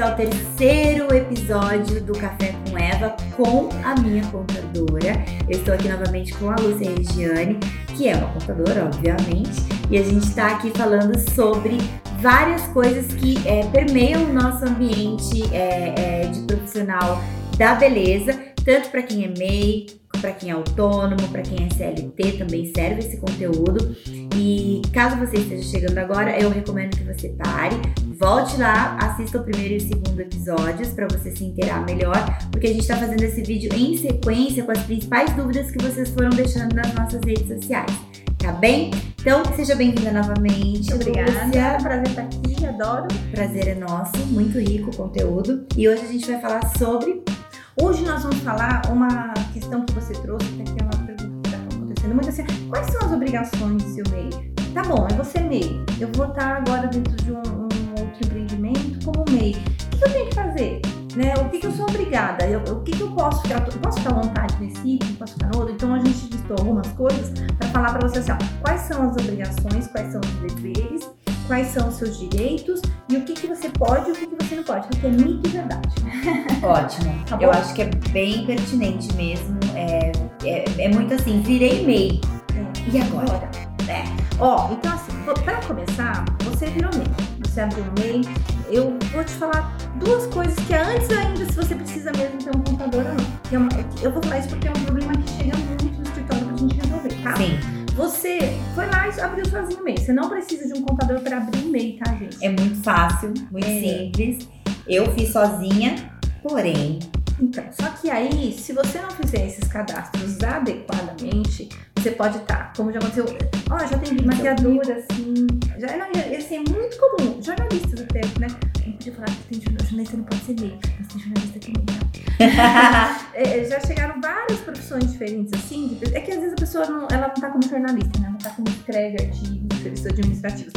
ao terceiro episódio do Café com Eva com a minha contadora. Eu estou aqui novamente com a Lúcia Regiane, que é uma contadora, obviamente, e a gente está aqui falando sobre várias coisas que é, permeiam o nosso ambiente é, é, de profissional da beleza, tanto para quem é MEI, para quem é autônomo, para quem é CLT, também serve esse conteúdo. E caso você esteja chegando agora, eu recomendo que você pare, volte lá, assista o primeiro e o segundo episódios para você se inteirar melhor, porque a gente está fazendo esse vídeo em sequência com as principais dúvidas que vocês foram deixando nas nossas redes sociais. Tá bem? Então, seja bem-vinda novamente. Obrigada. Lúcia. Prazer estar aqui, adoro. Prazer é nosso, muito rico o conteúdo. E hoje a gente vai falar sobre Hoje nós vamos falar uma questão que você trouxe, que é uma pergunta que está acontecendo muito assim. Quais são as obrigações do seu MEI? Tá bom, é você MEI. Eu vou estar agora dentro de um, um outro empreendimento como MEI. O que eu tenho que fazer? Né? O que, que eu sou obrigada? Eu, o que, que eu posso ficar? Eu posso ficar à vontade nesse item? Posso ficar no outro? Então a gente listou algumas coisas para falar para você assim, ó, quais são as obrigações, quais são os deveres quais são os seus direitos e o que, que você pode e o que, que você não pode, porque é mito e verdade. Ótimo. Tá Eu acho que é bem pertinente mesmo. É, é, é muito assim, virei MEI. É. E agora? É. Ó, então assim, para começar, você virou MEI. Você abriu um MEI. Eu vou te falar duas coisas que antes ainda, se você precisa mesmo ter um computador ou não. É uma, eu vou falar isso porque é um problema que chega muito no escritório pra gente resolver, tá? Sim. Você foi lá e abriu sozinho o MEI. Você não precisa de um contador para abrir MEI, tá, gente? É muito fácil, muito é. simples. Eu fiz sozinha, porém. Então, só que aí, se você não fizer esses cadastros adequadamente, você pode estar, tá, como já aconteceu, ó, oh, já tem maquiadora, assim, já não, assim, é muito comum, jornalistas até, né? Podia falar que tem jornalista, não pode ser MEI, mas tem jornalista que não, tá? é, já chegaram várias profissões diferentes, assim. É que às vezes a pessoa não, ela não tá como jornalista, né? Ela tá como escreve artigos, serviços administrativos.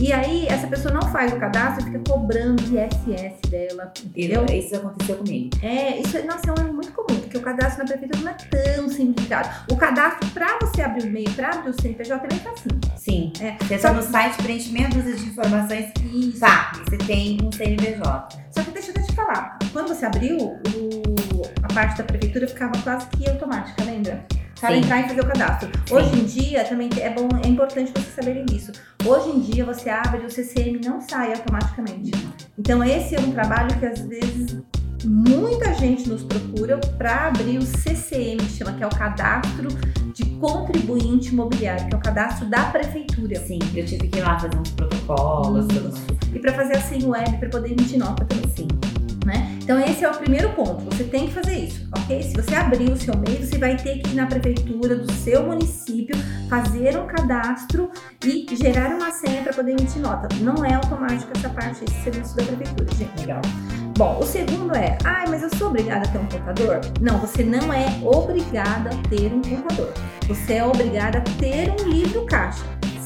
E aí, essa pessoa não faz o cadastro e fica cobrando ISS dela, entendeu? Isso aconteceu comigo. É, isso, nossa, é um erro muito comum, porque o cadastro na prefeitura não é tão simplificado. O cadastro, pra você abrir o e-mail, pra abrir o CNPJ, também tá assim. Sim. É. Você tá no site, preenche meia dúzia de informações e, pá, você tem um CNPJ. Só que deixa eu te falar, quando você abriu, o, a parte da prefeitura ficava quase que automática, lembra? Para entrar e fazer o cadastro. Sim. Hoje em dia, também é bom, é importante vocês saberem disso. Hoje em dia, você abre o CCM não sai automaticamente. Então, esse é um trabalho que às vezes muita gente nos procura para abrir o CCM, que chama que é o cadastro de contribuinte imobiliário, que é o cadastro da prefeitura. Sim, eu tive que ir lá fazer uns protocolos. E para fazer assim web para poder emitir nota também. Sim. Né? Então esse é o primeiro ponto, você tem que fazer isso, ok? Se você abrir o seu MEI, você vai ter que ir na prefeitura do seu município, fazer um cadastro e gerar uma senha para poder emitir nota. Não é automático essa parte, esse serviço da prefeitura, gente. Legal. Bom, o segundo é, ai, mas eu sou obrigada a ter um contador? Não, você não é obrigada a ter um contador. Você é obrigada a ter um livro caixa.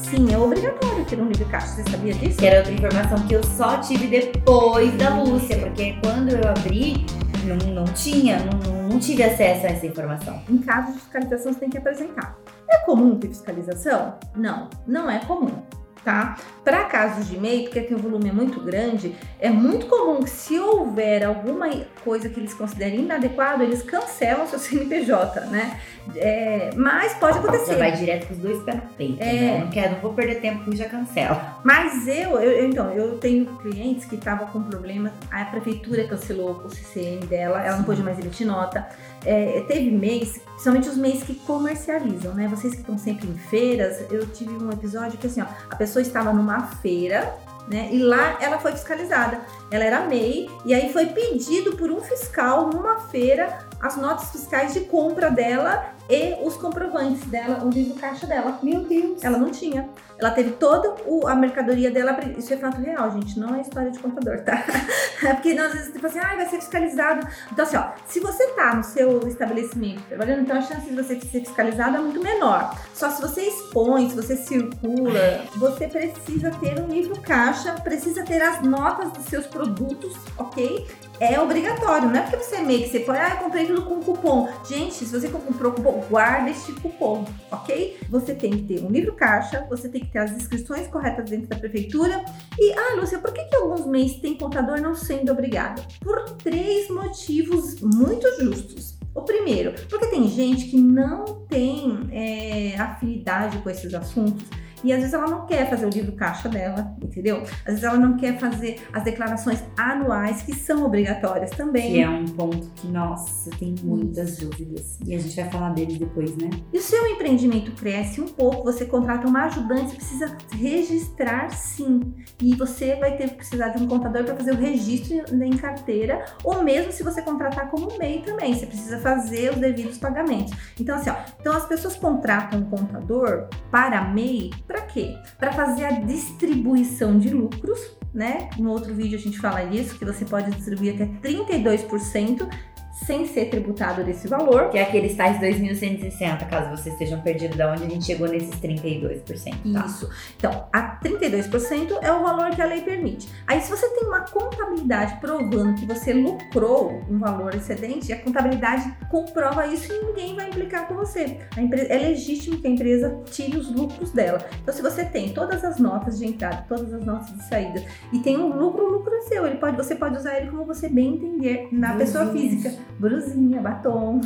Sim, é obrigatório ter um livro caixa. Você sabia disso? Que era outra informação que eu só tive depois da Lúcia, porque quando eu abri, não, não tinha, não, não tive acesso a essa informação. Em caso de fiscalização, você tem que apresentar. É comum ter fiscalização? Não, não é comum tá? Para casos de MEI, porque tem um volume muito grande, é muito comum que se houver alguma coisa que eles considerem inadequado, eles cancelam seu CNPJ, né? É, mas pode acontecer. Já vai direto com os dois pés no peito, é. né? Não quero, não vou perder tempo e já cancela. Mas eu, eu, então, eu tenho clientes que estavam com problema, a prefeitura cancelou o CCM dela, ela Sim. não pôde mais emitir nota. É, teve mês, principalmente os mês que comercializam, né? Vocês que estão sempre em feiras, eu tive um episódio que assim, ó, a pessoa estava numa feira, né? E lá ela foi fiscalizada. Ela era MEI e aí foi pedido por um fiscal numa feira as notas fiscais de compra dela e os comprovantes dela, o livro caixa dela. Meu Deus! Ela não tinha. Ela teve toda a mercadoria dela. Isso é fato real, gente. Não é história de contador, tá? É porque às vezes tipo assim, ah, vai ser fiscalizado. Então, assim, ó, se você tá no seu estabelecimento trabalhando, então a chance de você ser fiscalizado é muito menor. Só se você expõe, se você circula, você precisa ter um livro caixa, precisa ter as notas dos seus produtos, ok? É obrigatório, não é porque você é meio que você põe, ah, eu comprei tudo com cupom. Gente, se você comprou cupom, guarda este cupom, ok? Você tem que ter um livro caixa, você tem que ter as inscrições corretas dentro da prefeitura. E, ah, Lúcia, por que, que alguns meses tem contador não sendo obrigado? Por três motivos muito justos. O primeiro, porque tem gente que não tem é, afinidade com esses assuntos e às vezes ela não quer fazer o livro caixa dela, entendeu? Às vezes ela não quer fazer as declarações anuais que são obrigatórias também. Que é um ponto que, nossa, tem muitas dúvidas. E a gente vai falar deles depois, né? E o seu empreendimento cresce um pouco, você contrata uma ajudante, você precisa registrar sim. E você vai ter que precisar de um contador para fazer o registro em carteira, ou mesmo se você contratar como MEI também, você precisa fazer os devidos pagamentos. Então, assim, ó, então as pessoas contratam um contador para MEI para quê? Para fazer a distribuição de lucros, né? No outro vídeo a gente fala isso, que você pode distribuir até 32% sem ser tributado desse valor. Que é aqueles tais 2.160, caso vocês estejam perdidos de onde a gente chegou nesses 32%. Tá? Isso. Então, a 32% é o valor que a lei permite. Aí, se você tem uma contabilidade provando que você lucrou um valor excedente, a contabilidade comprova isso e ninguém vai implicar com você. Empresa, é legítimo que a empresa tire os lucros dela. Então, se você tem todas as notas de entrada, todas as notas de saída e tem um lucro, o lucro é seu. Ele pode, você pode usar ele como você bem entender na pessoa física brusinha, batom,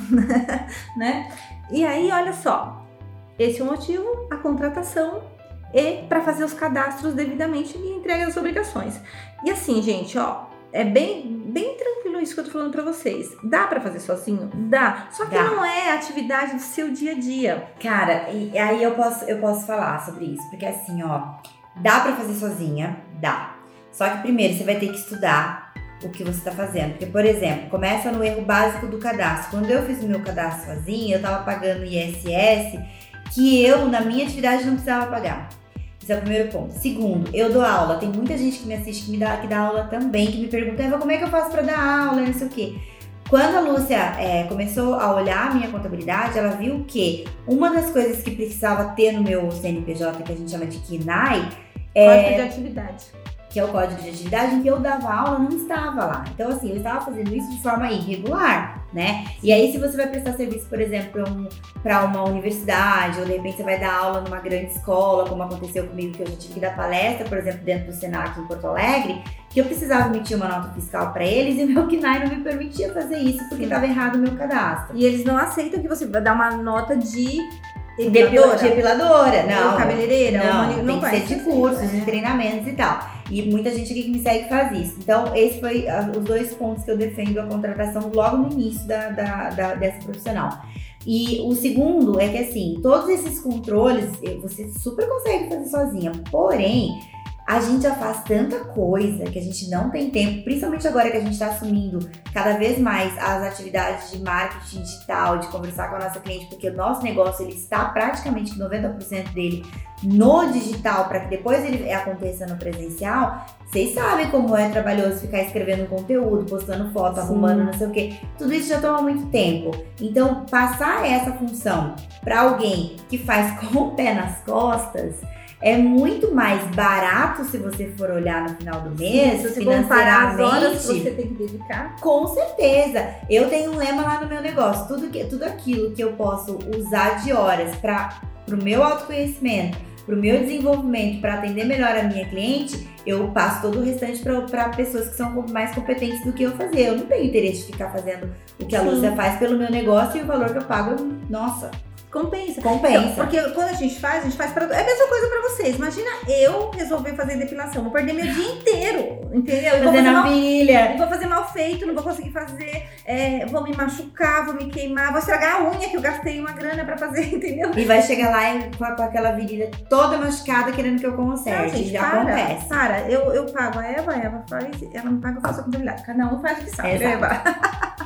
né? E aí, olha só, esse é o motivo, a contratação e para fazer os cadastros devidamente e entrega as obrigações. E assim, gente, ó, é bem, bem tranquilo isso que eu tô falando para vocês. Dá para fazer sozinho? Dá. Só que Dá. não é atividade do seu dia a dia. Cara, e aí eu posso, eu posso falar sobre isso, porque assim, ó, dá para fazer sozinha? Dá. Só que primeiro você vai ter que estudar o que você está fazendo. Porque, por exemplo, começa no erro básico do cadastro. Quando eu fiz o meu cadastro sozinha, eu estava pagando ISS que eu, na minha atividade, não precisava pagar. Esse é o primeiro ponto. Segundo, eu dou aula. Tem muita gente que me assiste que me dá, que dá aula também, que me pergunta, Eva, como é que eu faço para dar aula, não sei o quê. Quando a Lúcia é, começou a olhar a minha contabilidade, ela viu que uma das coisas que precisava ter no meu CNPJ, que a gente chama de KINAI, é... Código de atividade que é o código de atividade, em que eu dava aula, não estava lá. Então, assim, eu estava fazendo isso de forma irregular, né? E aí, se você vai prestar serviço, por exemplo, para um, uma universidade, ou de repente você vai dar aula numa grande escola, como aconteceu comigo, que eu tive que dar palestra, por exemplo, dentro do Senac em Porto Alegre, que eu precisava emitir uma nota fiscal para eles e meu KNAI não me permitia fazer isso porque estava errado o meu cadastro. E eles não aceitam que você vai dar uma nota de Depiladora? Depiladora, não. Cabeleireira? Não, ou não tem que ser de cursos, de treinamentos e tal. E muita gente aqui que me segue faz isso. Então, esses foi uh, os dois pontos que eu defendo a contratação logo no início da, da, da, dessa profissional. E o segundo é que, assim, todos esses controles você super consegue fazer sozinha. Porém, a gente já faz tanta coisa que a gente não tem tempo, principalmente agora que a gente está assumindo cada vez mais as atividades de marketing digital, de conversar com a nossa cliente, porque o nosso negócio ele está praticamente 90% dele no digital para que depois ele aconteça no presencial. Vocês sabem como é trabalhoso ficar escrevendo conteúdo, postando foto, Sim. arrumando não sei o que. Tudo isso já toma muito tempo. Então, passar essa função para alguém que faz com o pé nas costas é muito mais barato se você for olhar no final do mês, Sim, se comparar as horas que você tem que dedicar. Com certeza. Eu tenho um lema lá no meu negócio, tudo que tudo aquilo que eu posso usar de horas para o meu autoconhecimento, para o meu desenvolvimento, para atender melhor a minha cliente, eu passo todo o restante para pessoas que são mais competentes do que eu fazer. Eu não tenho interesse de ficar fazendo o que a Lúcia faz pelo meu negócio e o valor que eu pago, nossa, Compensa. Compensa. Então, porque quando a gente faz, a gente faz para. É a mesma coisa para vocês. Imagina eu resolver fazer depilação. Vou perder meu dia inteiro. Entendeu? Eu Fazendo pilha. Vou fazer mal feito, não vou conseguir fazer. É, vou me machucar, vou me queimar, vou estragar a unha que eu gastei uma grana para fazer, entendeu? E vai chegar lá com, com aquela virilha toda machucada querendo que eu conserte. Não, gente, Já para, acontece. Para, eu, eu pago a Eva, a Eva faz, ela me paga, eu faço a contabilidade. Cada um faz o que sabe, Exato. Eva.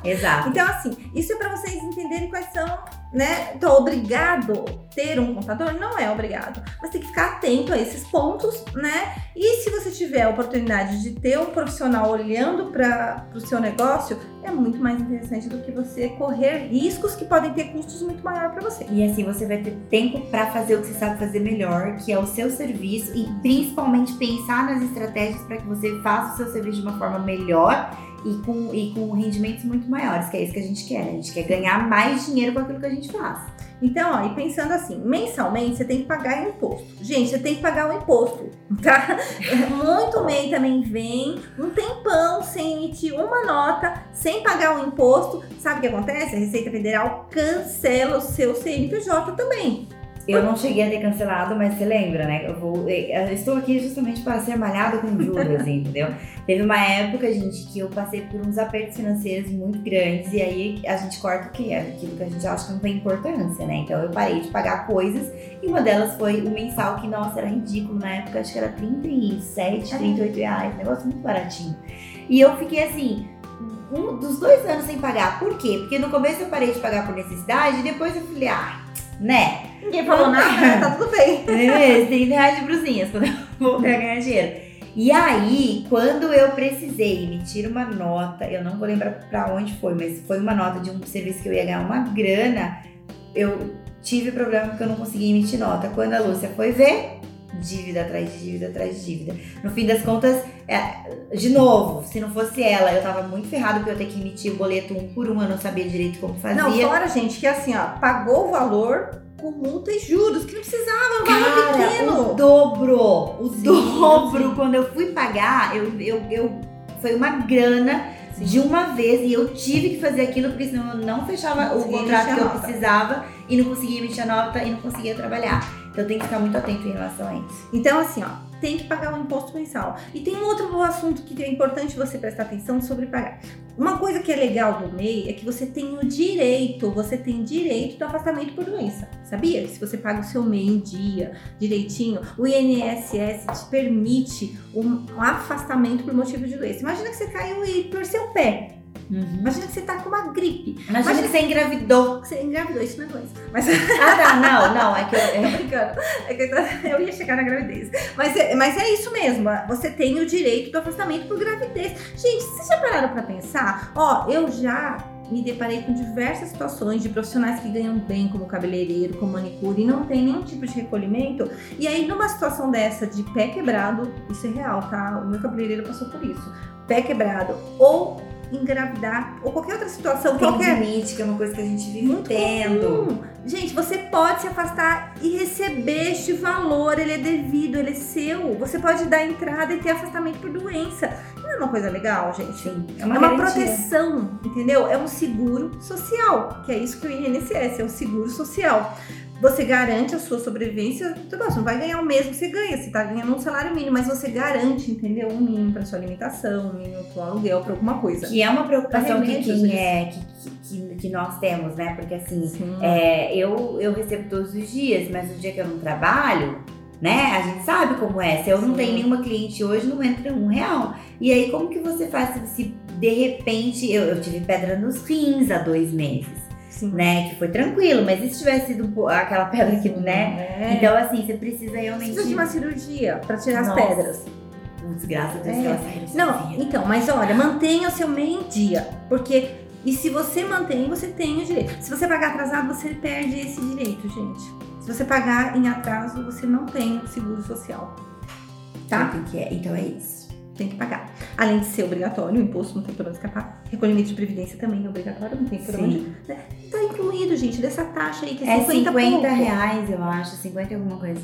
Exato. Então, assim, isso é para vocês entenderem quais são né? Então, obrigado ter um contador? Não é obrigado. Mas tem que ficar atento a esses pontos, né? E se você tiver a oportunidade de ter um profissional olhando para o seu negócio, é muito mais interessante do que você correr riscos que podem ter custos muito maior para você. E assim você vai ter tempo para fazer o que você sabe fazer melhor, que é o seu serviço e principalmente pensar nas estratégias para que você faça o seu serviço de uma forma melhor e com, e com rendimentos muito maiores, que é isso que a gente quer. Né? A gente quer ganhar mais dinheiro com aquilo que a gente faz. Então, ó, e pensando assim, mensalmente você tem que pagar imposto. Gente, você tem que pagar o imposto, tá? Muito MEI também vem um tempão sem emitir uma nota, sem pagar o imposto. Sabe o que acontece? A Receita Federal cancela o seu CNPJ também. Eu não cheguei a ter cancelado, mas você lembra, né? Eu, vou, eu estou aqui justamente para ser malhado com juros, entendeu? Teve uma época, gente, que eu passei por uns apertos financeiros muito grandes e aí a gente corta o que é aquilo que a gente acha que não tem importância, né? Então eu parei de pagar coisas e uma delas foi o mensal, que nossa, era ridículo na época, acho que era 37, 38 reais, negócio muito baratinho. E eu fiquei assim, um dos dois anos sem pagar. Por quê? Porque no começo eu parei de pagar por necessidade e depois eu falei, ah, né? Ninguém falou nada, tá tudo bem. É, 30 reais de brusinhas quando eu voltei a ganhar dinheiro. E aí, quando eu precisei emitir uma nota, eu não vou lembrar para onde foi, mas foi uma nota de um serviço que eu ia ganhar uma grana, eu tive problema porque eu não consegui emitir nota. Quando a Lúcia foi ver, dívida atrás de dívida atrás de dívida. No fim das contas, é, de novo, se não fosse ela, eu tava muito ferrado porque eu ter que emitir o boleto um por um, eu não sabia direito como fazia. Não, fora, gente, que assim, ó, pagou o valor com multa e juros, que não precisava, um valor pequeno. O dobro, o sim, dobro. Sim. Quando eu fui pagar, eu, eu, eu foi uma grana sim. de uma vez e eu tive que fazer aquilo porque senão eu não fechava o contrato que eu precisava e não conseguia emitir a nota e não conseguia trabalhar. Então tem que ficar muito atento em relação a isso. Então, assim, ó, tem que pagar o imposto mensal. E tem um outro assunto que é importante você prestar atenção sobre pagar. Uma coisa que é legal do MEI é que você tem o direito, você tem direito do afastamento por doença. Sabia? Se você paga o seu MEI em dia, direitinho, o INSS te permite um afastamento por motivo de doença. Imagina que você caiu e torceu o pé. Uhum. Imagina que você tá com uma gripe. Imagina, Imagina que você engravidou. Você engravidou, isso não é doença. Mas... Ah, tá, não, não, é que eu. É... brincando. É que eu, ia chegar na gravidez. Mas é, mas é isso mesmo. Você tem o direito do afastamento por gravidez. Gente, vocês já pararam pra pensar? Ó, eu já me deparei com diversas situações de profissionais que ganham bem como cabeleireiro, como manicure e não tem nenhum tipo de recolhimento. E aí, numa situação dessa de pé quebrado, isso é real, tá? O meu cabeleireiro passou por isso. Pé quebrado ou engravidar ou qualquer outra situação, Tem qualquer limite, que é uma coisa que a gente vive Muito tendo. Comum. Gente, você pode se afastar e receber este valor, ele é devido, ele é seu. Você pode dar entrada e ter afastamento por doença. Não é uma coisa legal, gente? Sim, é uma, é uma proteção, entendeu? É um seguro social, que é isso que o INSS é, o seguro social você garante a sua sobrevivência. Tudo bom, você não vai ganhar o mesmo que você ganha, você tá ganhando um salário mínimo, mas você garante, entendeu? Um mínimo para sua alimentação, um mínimo para o aluguel, para alguma coisa. Que é uma preocupação que quem é, que, que, que, nós temos, né? Porque assim, é, eu, eu recebo todos os dias, mas no dia que eu não trabalho, né? A gente sabe como é. Se eu não Sim. tenho nenhuma cliente hoje, não entra um real. E aí, como que você faz se, se de repente eu, eu tive pedra nos rins há dois meses? Sim. né? Que foi tranquilo, mas e se tivesse sido aquela pedra aqui, né? É. Então, assim, você precisa realmente. Precisa de uma cirurgia para tirar Nossa. as pedras. Desgraça Deus é. Não, então, mas olha, mantenha o seu meio dia. Porque. E se você mantém, você tem o direito. Se você pagar atrasado, você perde esse direito, gente. Se você pagar em atraso, você não tem o seguro social. Tá? Então é isso tem que pagar. Além de ser obrigatório, o imposto não tem por onde escapar. Recolhimento de previdência também é obrigatório, não tem por Sim. onde. Né? Tá incluído, gente, dessa taxa aí que é, é 50, 50 reais, eu acho, 50 e alguma coisa.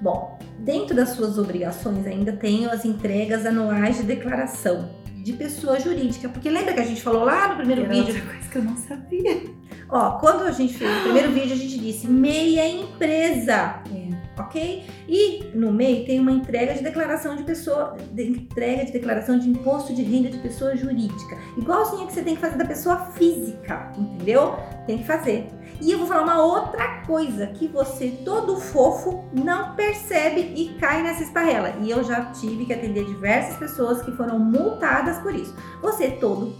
Bom, dentro das suas obrigações ainda tem as entregas anuais de declaração de pessoa jurídica. Porque lembra que a gente falou lá no primeiro Era vídeo? Outra coisa que eu não sabia. Ó, quando a gente fez o primeiro vídeo, a gente disse meia empresa. É ok? E no MEI tem uma entrega de declaração de pessoa, de entrega de declaração de imposto de renda de pessoa jurídica, igualzinha que você tem que fazer da pessoa física, entendeu? Tem que fazer. E eu vou falar uma outra coisa que você, todo fofo, não percebe e cai nessa esparrela. E eu já tive que atender diversas pessoas que foram multadas por isso. Você todo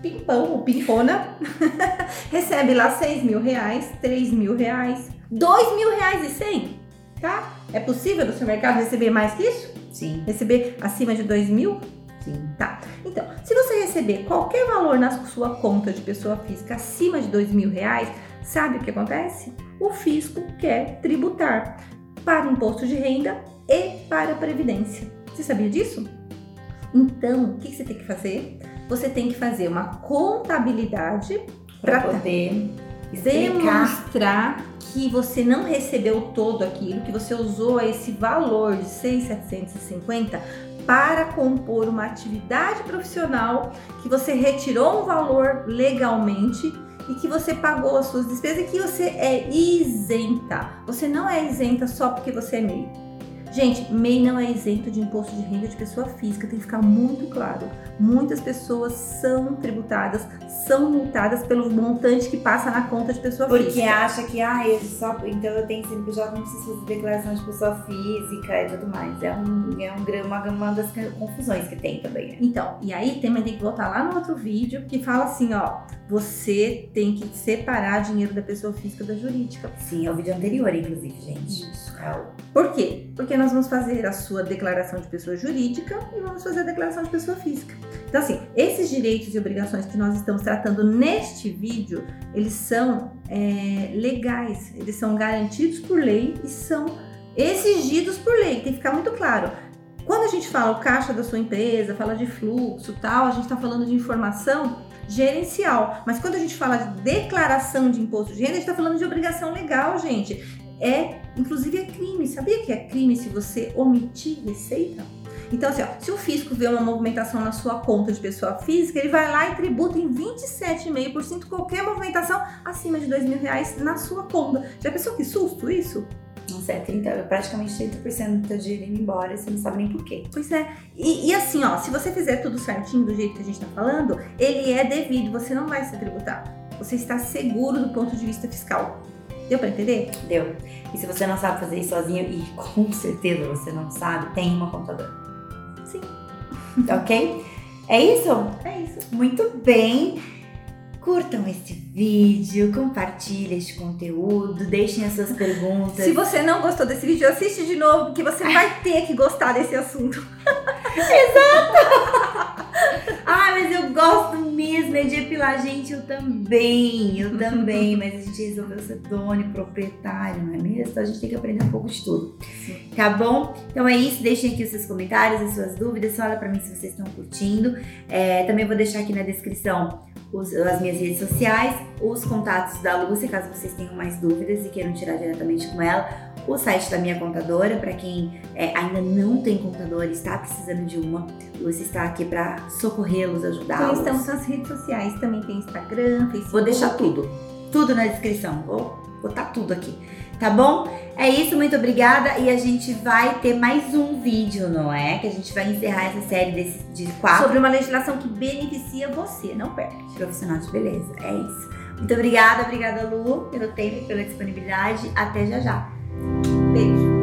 pimpão ou pimpona recebe lá 6 mil reais, 3 mil reais, 2 mil reais e 100 tá? É possível no seu mercado receber mais que isso? Sim. Receber acima de 2 mil? Sim. Tá. Então, se você receber qualquer valor na sua conta de pessoa física acima de 2 mil reais, sabe o que acontece? O fisco quer tributar para imposto de renda e para a previdência. Você sabia disso? Então, o que você tem que fazer? Você tem que fazer uma contabilidade para poder demonstrar que você não recebeu todo aquilo, que você usou esse valor de 6,750 para compor uma atividade profissional, que você retirou um valor legalmente e que você pagou as suas despesas e que você é isenta. Você não é isenta só porque você é MEI. Gente, MEI não é isento de imposto de renda de pessoa física, tem que ficar muito claro. Muitas pessoas são tributadas, são multadas pelo montante que passa na conta de pessoa Porque física. Porque acha que, ah, eu só, então eu tenho CNPJ, não preciso fazer declaração de pessoa física e tudo mais. É, um, é um, uma, uma das confusões que tem também. Né? Então, e aí tem, tem que voltar lá no outro vídeo que fala assim, ó, você tem que separar dinheiro da pessoa física da jurídica. Sim, é o vídeo anterior, inclusive, gente. Isso. É o... Por quê? Porque nós vamos fazer a sua declaração de pessoa jurídica e vamos fazer a declaração de pessoa física. Então, assim, esses direitos e obrigações que nós estamos tratando neste vídeo, eles são é, legais, eles são garantidos por lei e são exigidos por lei. Tem que ficar muito claro. Quando a gente fala o caixa da sua empresa, fala de fluxo tal, a gente está falando de informação gerencial. Mas quando a gente fala de declaração de imposto de renda, a gente está falando de obrigação legal, gente é, inclusive é crime. Sabia que é crime se você omitir receita? Então, assim, ó, se o fisco vê uma movimentação na sua conta de pessoa física, ele vai lá e tributa em 27,5% qualquer movimentação acima de dois mil reais na sua conta. Já pensou que susto isso? Nossa, é 30, praticamente 30% do teu dinheiro indo embora, você não sabe nem por quê. Pois é. E, e, assim, ó, se você fizer tudo certinho do jeito que a gente tá falando, ele é devido, você não vai ser tributado. Você está seguro do ponto de vista fiscal. Deu para entender? Deu. E se você não sabe fazer isso sozinho, e com certeza você não sabe, tem uma contadora. Sim. ok? É isso? É isso. Muito bem. Curtam este vídeo, compartilhem este conteúdo, deixem as suas perguntas. Se você não gostou desse vídeo, assiste de novo, porque você vai ter que gostar desse assunto. Exato! ah, mas eu gosto mesmo é de epilar. Gente, eu também, eu também. mas a gente resolveu ser dono e proprietário, não é mesmo? Então a gente tem que aprender um pouco de tudo. Sim. Tá bom? Então é isso. Deixem aqui os seus comentários, as suas dúvidas. Fala pra mim se vocês estão curtindo. É, também vou deixar aqui na descrição os, as minhas redes sociais, os contatos da Lúcia, caso vocês tenham mais dúvidas e queiram tirar diretamente com ela o site da minha contadora, para quem é, ainda não tem contadora e está precisando de uma, você está aqui para socorrê-los, ajudá-los. Então, estamos nas redes sociais, também tem Instagram, Facebook. Vou deixar tudo, tudo na descrição, vou botar tudo aqui, tá bom? É isso, muito obrigada e a gente vai ter mais um vídeo, não é? Que a gente vai encerrar essa série desse, de quatro. Sobre uma legislação que beneficia você, não perde. Profissional de beleza, é isso. Muito obrigada, obrigada Lu, pelo tempo e pela disponibilidade. Até já já. Beijo.